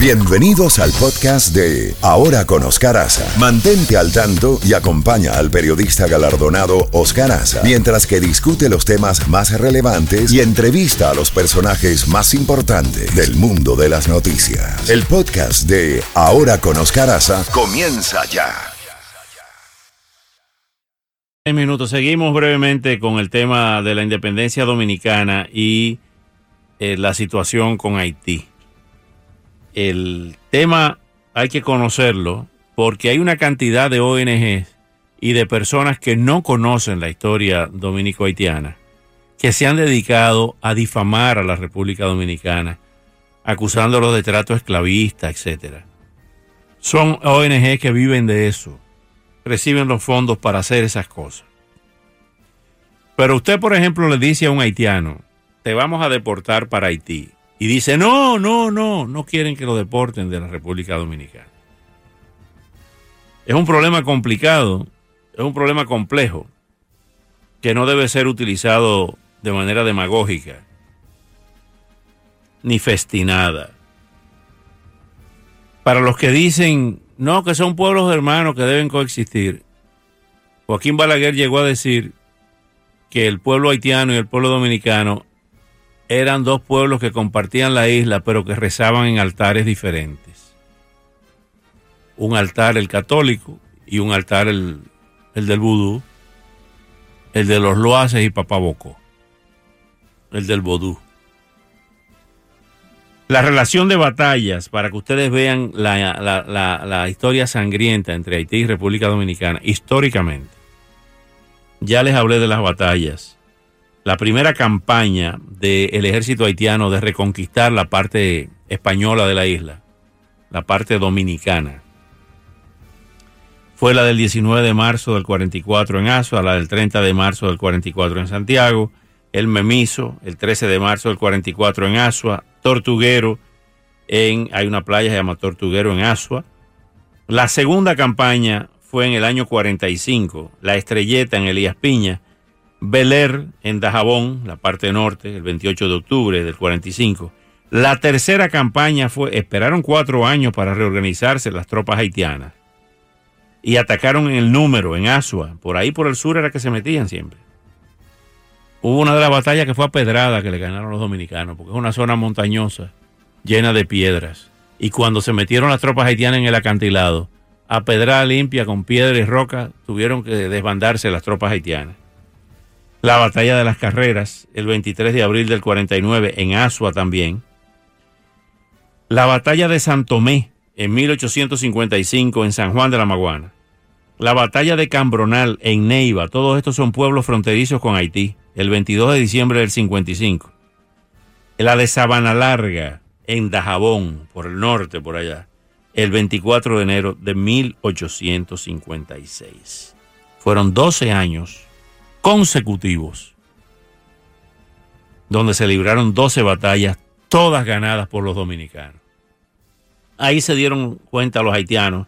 Bienvenidos al podcast de Ahora con Oscar Aza. Mantente al tanto y acompaña al periodista galardonado Oscar Aza mientras que discute los temas más relevantes y entrevista a los personajes más importantes del mundo de las noticias. El podcast de Ahora con Oscar Aza comienza ya. minutos. Seguimos brevemente con el tema de la independencia dominicana y eh, la situación con Haití el tema hay que conocerlo porque hay una cantidad de ONGs y de personas que no conocen la historia dominico-haitiana, que se han dedicado a difamar a la República Dominicana, acusándolos de trato esclavista, etc. Son ONG que viven de eso, reciben los fondos para hacer esas cosas. Pero usted, por ejemplo, le dice a un haitiano, te vamos a deportar para Haití y dice, no, no, no, no quieren que lo deporten de la República Dominicana. Es un problema complicado, es un problema complejo, que no debe ser utilizado de manera demagógica, ni festinada. Para los que dicen, no, que son pueblos hermanos que deben coexistir, Joaquín Balaguer llegó a decir que el pueblo haitiano y el pueblo dominicano eran dos pueblos que compartían la isla, pero que rezaban en altares diferentes. Un altar el católico y un altar el, del vudú, el de los loaces y papabocó, el del vodú. La relación de batallas, para que ustedes vean la historia sangrienta entre Haití y República Dominicana, históricamente. Ya les hablé de las batallas la primera campaña del ejército haitiano de reconquistar la parte española de la isla, la parte dominicana. Fue la del 19 de marzo del 44 en Asua, la del 30 de marzo del 44 en Santiago, el Memiso, el 13 de marzo del 44 en Asua, Tortuguero, en, hay una playa que se llama Tortuguero en Asua. La segunda campaña fue en el año 45, la Estrelleta en Elías Piña, Beler en Dajabón, la parte norte, el 28 de octubre del 45. La tercera campaña fue, esperaron cuatro años para reorganizarse las tropas haitianas y atacaron en el número, en Asua, por ahí por el sur era que se metían siempre. Hubo una de las batallas que fue a Pedrada que le ganaron los dominicanos, porque es una zona montañosa, llena de piedras. Y cuando se metieron las tropas haitianas en el acantilado, a Pedrada limpia con piedra y roca, tuvieron que desbandarse las tropas haitianas la batalla de las carreras, el 23 de abril del 49, en Asua también, la batalla de Santomé, en 1855, en San Juan de la Maguana, la batalla de Cambronal, en Neiva, todos estos son pueblos fronterizos con Haití, el 22 de diciembre del 55, la de Sabana Larga, en Dajabón, por el norte, por allá, el 24 de enero de 1856. Fueron 12 años consecutivos, donde se libraron 12 batallas, todas ganadas por los dominicanos. Ahí se dieron cuenta los haitianos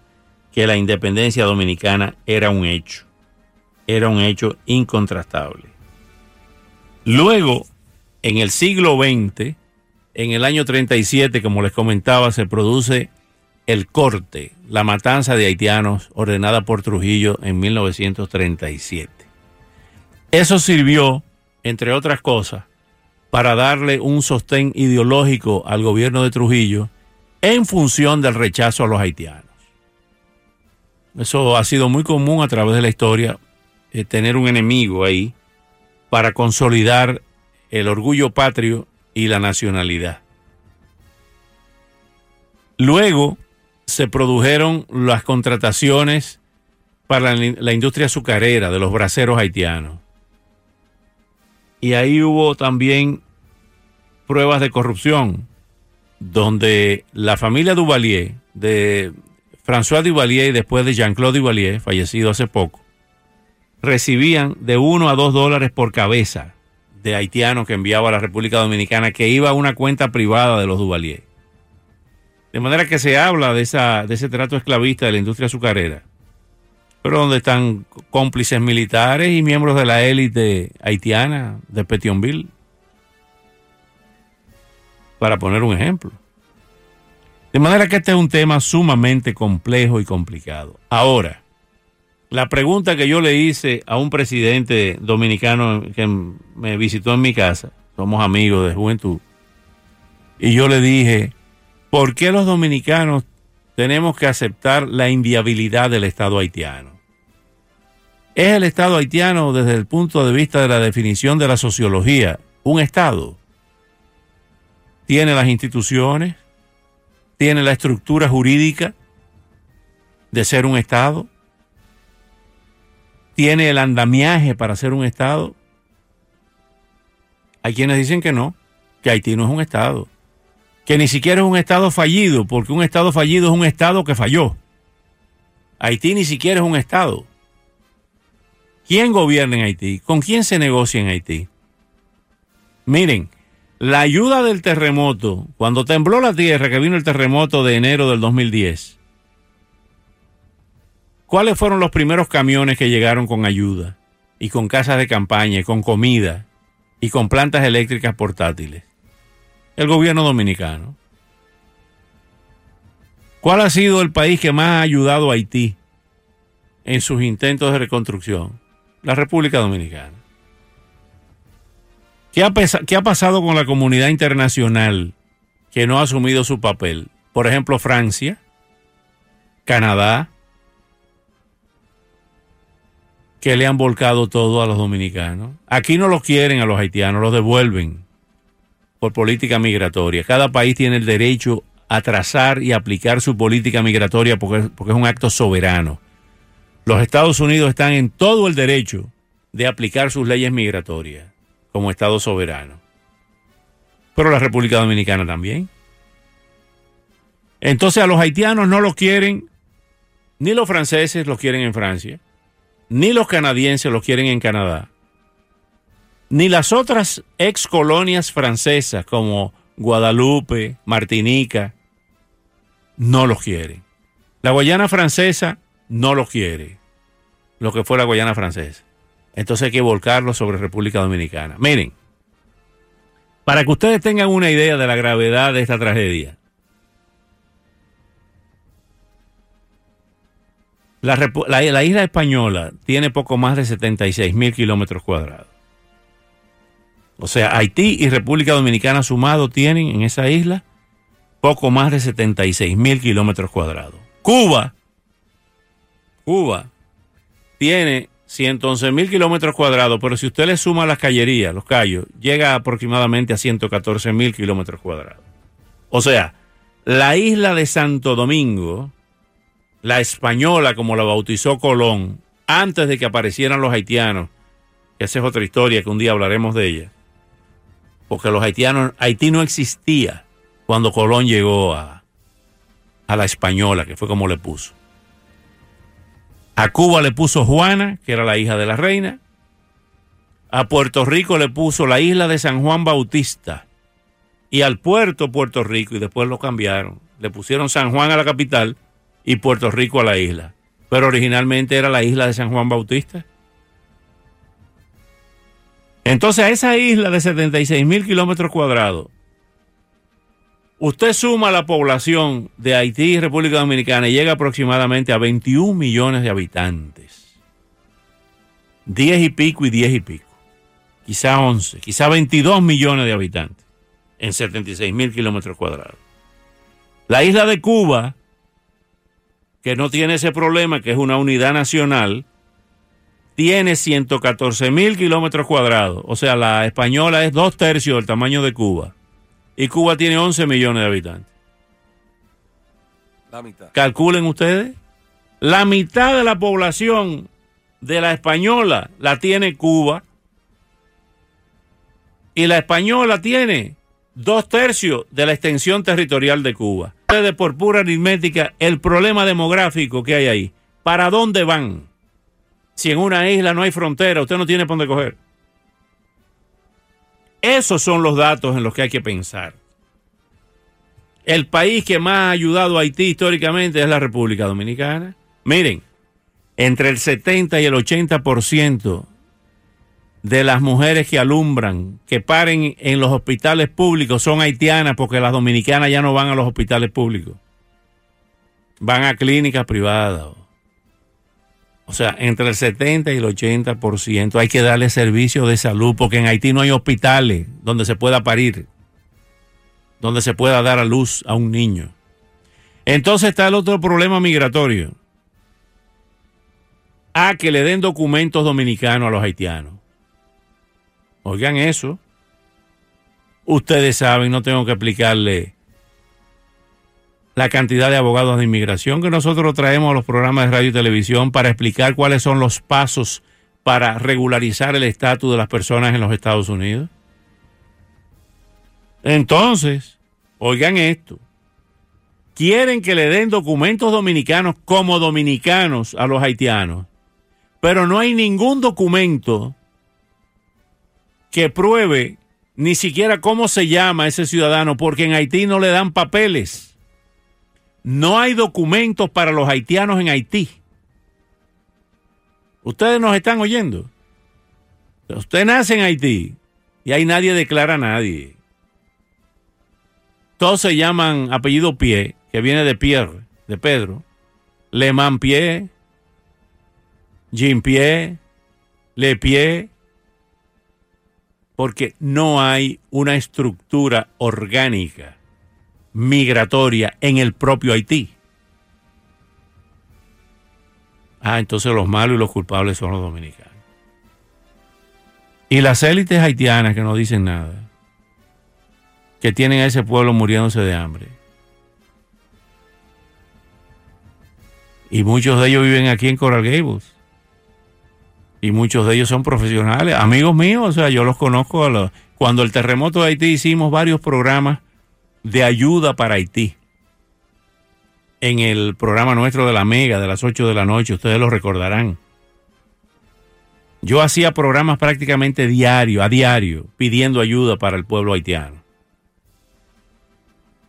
que la independencia dominicana era un hecho, era un hecho incontrastable. Luego, en el siglo XX, en el año 37, como les comentaba, se produce el corte, la matanza de haitianos ordenada por Trujillo en 1937. Eso sirvió, entre otras cosas, para darle un sostén ideológico al gobierno de Trujillo en función del rechazo a los haitianos. Eso ha sido muy común a través de la historia, eh, tener un enemigo ahí para consolidar el orgullo patrio y la nacionalidad. Luego se produjeron las contrataciones para la industria azucarera de los braceros haitianos y ahí hubo también pruebas de corrupción, donde la familia Duvalier, de François Duvalier y después de Jean-Claude Duvalier, fallecido hace poco, recibían de 1 a 2 dólares por cabeza de haitianos que enviaba a la República Dominicana, que iba a una cuenta privada de los Duvalier. De manera que se habla de, de ese trato esclavista de la industria azucarera pero donde están cómplices militares y miembros de la élite haitiana de Petionville, para poner un ejemplo. De manera que este es un tema sumamente complejo y complicado. Ahora, la pregunta que yo le hice a un presidente dominicano que me visitó en mi casa, somos amigos de juventud, y yo le dije, ¿por qué los dominicanos tenemos que aceptar la inviabilidad del Estado haitiano? ¿Es el Estado haitiano desde el punto de vista de la definición de la sociología un Estado? ¿Tiene las instituciones? ¿Tiene la estructura jurídica de ser un Estado? ¿Tiene el andamiaje para ser un Estado? Hay quienes dicen que no, que Haití no es un Estado, que ni siquiera es un Estado fallido, porque un Estado fallido es un Estado que falló. Haití ni siquiera es un Estado. ¿Quién gobierna en Haití? ¿Con quién se negocia en Haití? Miren, la ayuda del terremoto, cuando tembló la tierra, que vino el terremoto de enero del 2010, ¿cuáles fueron los primeros camiones que llegaron con ayuda? Y con casas de campaña, y con comida, y con plantas eléctricas portátiles. El gobierno dominicano. ¿Cuál ha sido el país que más ha ayudado a Haití en sus intentos de reconstrucción? La República Dominicana. ¿Qué ha, ¿Qué ha, pasado con la comunidad internacional que no ha asumido su papel? Por ejemplo, Francia, Canadá, que le han volcado todo a los dominicanos. Aquí no los quieren a los haitianos, los devuelven por política migratoria. Cada país tiene el derecho a trazar y aplicar su política migratoria porque, porque es un acto soberano. Los Estados Unidos están en todo el derecho de aplicar sus leyes migratorias como Estado soberano. Pero la República Dominicana también. Entonces a los haitianos no los quieren, ni los franceses los quieren en Francia, ni los canadienses los quieren en Canadá, ni las otras ex colonias francesas como Guadalupe, Martinica, no los quieren. La Guayana francesa no los quiere, lo que fue la Guayana francesa. Entonces hay que volcarlo sobre República Dominicana. Miren, para que ustedes tengan una idea de la gravedad de esta tragedia, la, isla española tiene poco más de 76 mil kilómetros cuadrados. O sea, Haití y República Dominicana sumado tienen en esa isla poco más de 76 mil kilómetros cuadrados. Cuba, Cuba tiene 111 mil kilómetros cuadrados, pero si usted le suma las callerías, los callos, llega aproximadamente a 114 mil kilómetros cuadrados. O sea, la isla de Santo Domingo, la española como la bautizó Colón, antes de que aparecieran los haitianos, esa es otra historia que un día hablaremos de ella, porque los haitianos, Haití no existía cuando Colón llegó a, a la española, que fue como le puso. A Cuba le puso Juana, que era la hija de la reina. A Puerto Rico le puso la isla de San Juan Bautista. Y al puerto Puerto Rico, y después lo cambiaron. Le pusieron San Juan a la capital y Puerto Rico a la isla. Pero originalmente era la isla de San Juan Bautista. Entonces a esa isla de 76 mil kilómetros cuadrados, Usted suma la población de Haití y República Dominicana y llega aproximadamente a 21 millones de habitantes. 10 y pico y 10 y pico. Quizá 11, quizá 22 millones de habitantes en 76 mil kilómetros cuadrados. La isla de Cuba, que no tiene ese problema, que es una unidad nacional, tiene 114 mil kilómetros cuadrados. O sea, la española es dos tercios del tamaño de Cuba y Cuba tiene 11 millones de habitantes. La mitad. Calculen ustedes. La mitad de la población de la española la tiene Cuba. Y la española tiene dos tercios de la extensión territorial de Cuba. Ustedes, por pura aritmética, el problema demográfico que hay ahí. ¿Para dónde van? Si en una isla no hay frontera, usted no tiene por dónde coger. Esos son los datos en los que hay que pensar. El país que más ha ayudado a Haití históricamente es la República Dominicana. Miren, entre el 70 y el 80% de las mujeres que alumbran, que paren en los hospitales públicos, son haitianas porque las dominicanas ya no van a los hospitales públicos. Van a clínicas privadas. O sea, entre el 70 y el 80% hay que darle servicio de salud porque en Haití no hay hospitales donde se pueda parir, donde se pueda dar a luz a un niño. Entonces está el otro problema migratorio. A que le den documentos dominicanos a los haitianos. Oigan eso. Ustedes saben, no tengo que explicarle la cantidad de abogados de inmigración que nosotros traemos a los programas de radio y televisión para explicar cuáles son los pasos para regularizar el estatus de las personas en los Estados Unidos. Entonces, oigan esto, quieren que le den documentos dominicanos como dominicanos a los haitianos, pero no hay ningún documento que pruebe ni siquiera cómo se llama ese ciudadano, porque en Haití no le dan papeles. No hay documentos para los haitianos en Haití. Ustedes nos están oyendo. Usted nace en Haití y ahí nadie declara a nadie. Todos se llaman apellido Pie, que viene de Pierre, de Pedro. Le Pie, Jean Pie, Le Pie, porque no hay una estructura orgánica migratoria en el propio Haití. Ah, entonces los malos y los culpables son los dominicanos. Y las élites haitianas que no dicen nada, que tienen a ese pueblo muriéndose de hambre. Y muchos de ellos viven aquí en Coral Gables y muchos de ellos son profesionales, amigos míos, o sea, yo los conozco. cuando el terremoto de Haití hicimos varios programas de ayuda para Haití. En el programa nuestro de la Mega de las 8 de la noche, ustedes lo recordarán. Yo hacía programas prácticamente diario, a diario, pidiendo ayuda para el pueblo haitiano.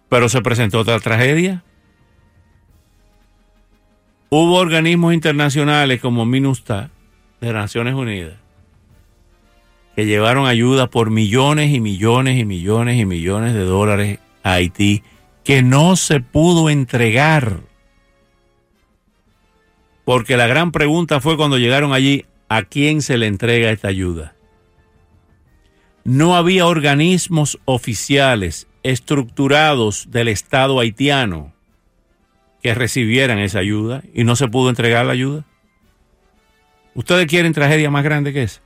Pero se presentó otra tragedia. Hubo organismos internacionales como MINUSTA, de Naciones Unidas que llevaron ayuda por millones y millones y millones y millones de dólares Haití que no se pudo entregar. Porque la gran pregunta fue cuando llegaron allí, ¿a quién se le entrega esta ayuda? No había organismos oficiales estructurados del Estado haitiano que recibieran esa ayuda y no se pudo entregar la ayuda. ¿Ustedes quieren tragedia más grande que esa?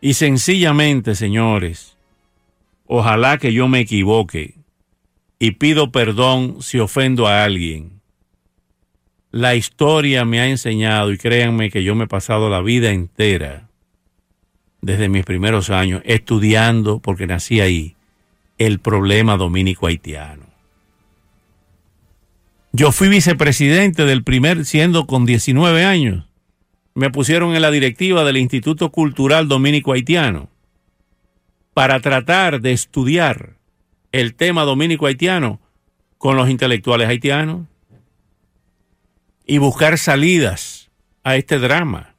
Y sencillamente, señores, ojalá que yo me equivoque y pido perdón si ofendo a alguien. La historia me ha enseñado, y créanme que yo me he pasado la vida entera, desde mis primeros años, estudiando, porque nací ahí, el problema dominico haitiano. Yo fui vicepresidente del primer, siendo con 19 años. Me pusieron en la directiva del Instituto Cultural Dominico Haitiano para tratar de estudiar el tema dominico haitiano con los intelectuales haitianos y buscar salidas a este drama.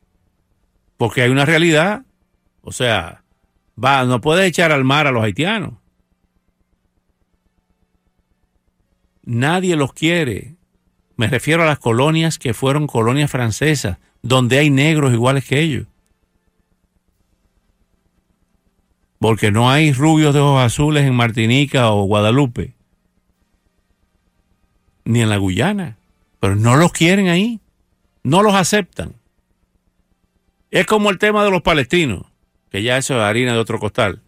Porque hay una realidad, o sea, va, no puede echar al mar a los haitianos. Nadie los quiere. Me refiero a las colonias que fueron colonias francesas, donde hay negros iguales que ellos. Porque no hay rubios de ojos azules en Martinica o Guadalupe, ni en la Guyana, pero no los quieren ahí, no los aceptan. Es como el tema de los palestinos, que ya eso es harina de otro costal.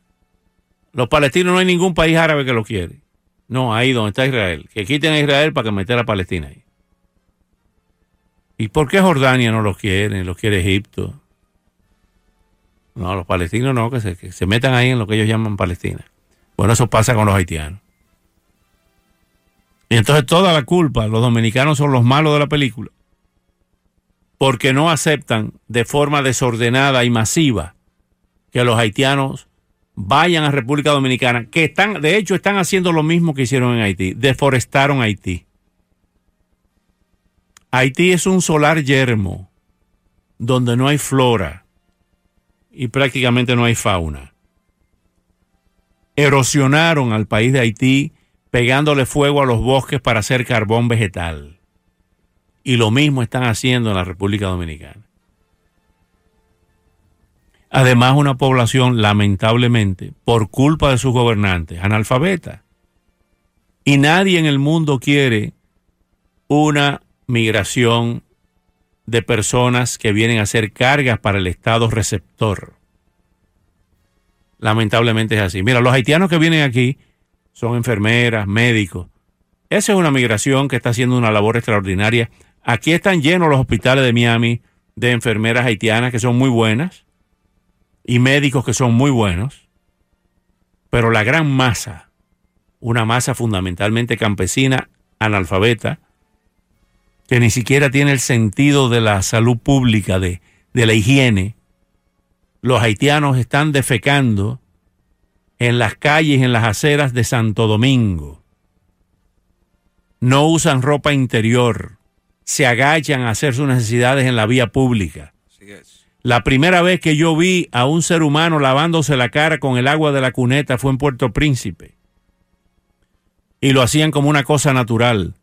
Los palestinos no hay ningún país árabe que los quiere. No, ahí donde está Israel. Que quiten a Israel para que meter a Palestina ahí. ¿Y por qué Jordania no los quiere? Los quiere Egipto. No, los palestinos no, que se, que se metan ahí en lo que ellos llaman Palestina. Bueno, eso pasa con los haitianos. Y entonces toda la culpa, los dominicanos son los malos de la película. Porque no aceptan de forma desordenada y masiva que los haitianos vayan a República Dominicana, que están, de hecho, están haciendo lo mismo que hicieron en Haití, deforestaron Haití. Haití es un solar yermo, donde no hay flora, y prácticamente no hay fauna. Erosionaron al país de Haití pegándole fuego a los bosques para hacer carbón vegetal. Y lo mismo están haciendo en la República Dominicana. Además, una población, lamentablemente, por culpa de sus gobernantes, analfabeta. Y nadie en el mundo quiere una migración de personas que vienen a ser cargas para el Estado receptor. Lamentablemente es así. Mira, los haitianos que vienen aquí son enfermeras, médicos. Esa es una migración que está haciendo una labor extraordinaria. Aquí están llenos los hospitales de Miami de enfermeras haitianas que son muy buenas y médicos que son muy buenos, pero la gran masa, una masa fundamentalmente campesina, analfabeta, que ni siquiera tiene el sentido de la salud pública, de, de la higiene, los haitianos están defecando en las calles, en las aceras de Santo Domingo. No usan ropa interior, se agachan a hacer sus necesidades en la vía pública. La primera vez que yo vi a un ser humano lavándose la cara con el agua de la cuneta fue en Puerto Príncipe. Y lo hacían como una cosa natural.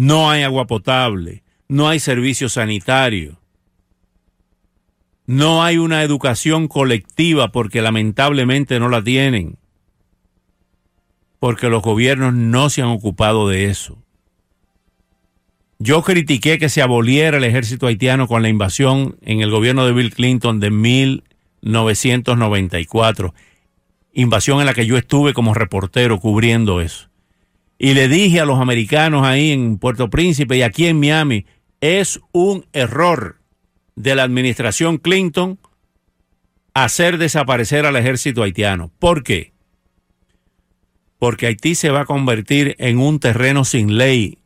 No hay agua potable, no hay servicio sanitario, no hay una educación colectiva porque lamentablemente no la tienen, porque los gobiernos no se han ocupado de eso. Yo critiqué que se aboliera el ejército haitiano con la invasión en el gobierno de Bill Clinton de 1994, invasión en la que yo estuve como reportero cubriendo eso. Y le dije a los americanos ahí en Puerto Príncipe y aquí en Miami, es un error de la administración Clinton hacer desaparecer al ejército haitiano. ¿Por qué? Porque Haití se va a convertir en un terreno sin ley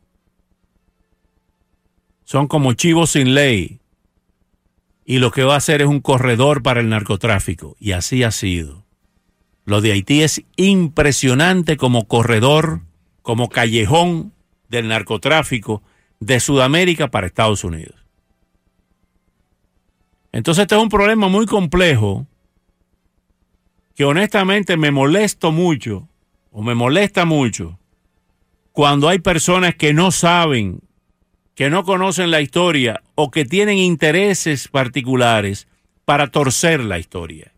son como chivos sin ley. Y lo que va a hacer es un corredor para el narcotráfico. Y así ha sido. Lo de Haití es impresionante como corredor, como callejón del narcotráfico de Sudamérica para Estados Unidos. Entonces este es un problema muy complejo que honestamente me molesto mucho o me molesta mucho cuando hay personas que no saben que no conocen la historia o que tienen intereses particulares para torcer la historia.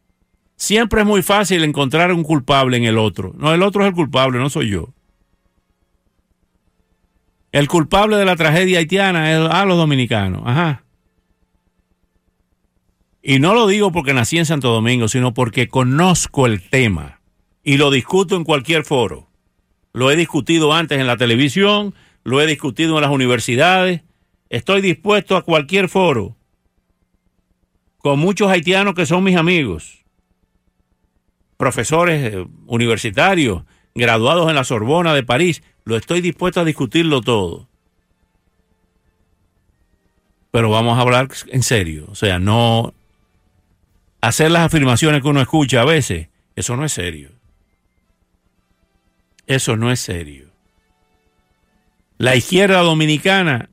Siempre es muy fácil encontrar un culpable en el otro. No, el otro es el culpable, no soy yo. El culpable de la tragedia haitiana es a los dominicanos. Ajá. Y no lo digo porque nací en Santo Domingo, sino porque conozco el tema y lo discuto en cualquier foro. Lo he discutido antes en la televisión, lo he discutido en las universidades, estoy dispuesto a cualquier foro con muchos haitianos que son mis amigos, profesores eh, universitarios, graduados en la Sorbona de París, lo estoy dispuesto a discutirlo todo. Pero vamos a hablar en serio, o sea, no hacer las afirmaciones que uno escucha a veces, eso no es serio. Eso no es serio. La izquierda dominicana,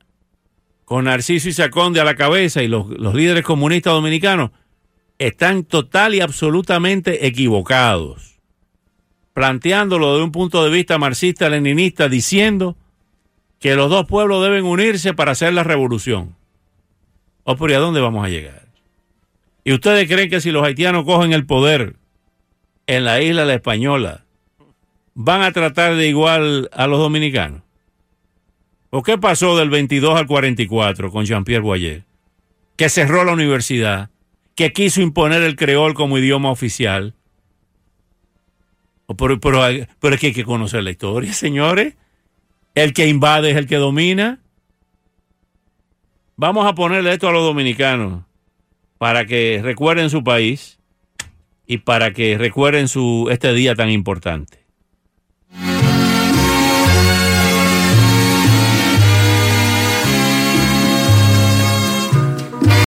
con Narciso y Saconde a la cabeza y los, líderes comunistas dominicanos, están total y absolutamente equivocados, planteándolo de un punto de vista marxista-leninista, diciendo que los dos pueblos deben unirse para hacer la revolución. ¿O por a dónde vamos a llegar? ¿Y ustedes creen que si los haitianos cogen el poder en la isla la Española, van a tratar de igual a los dominicanos? ¿O qué pasó del 22 al 44 con Jean-Pierre Boyer? Que cerró la universidad, que quiso imponer el creol como idioma oficial. Pero, pero, pero es que hay que conocer la historia, señores. El que invade es el que domina. Vamos a ponerle esto a los dominicanos para que recuerden su país y para que recuerden su, este día tan importante.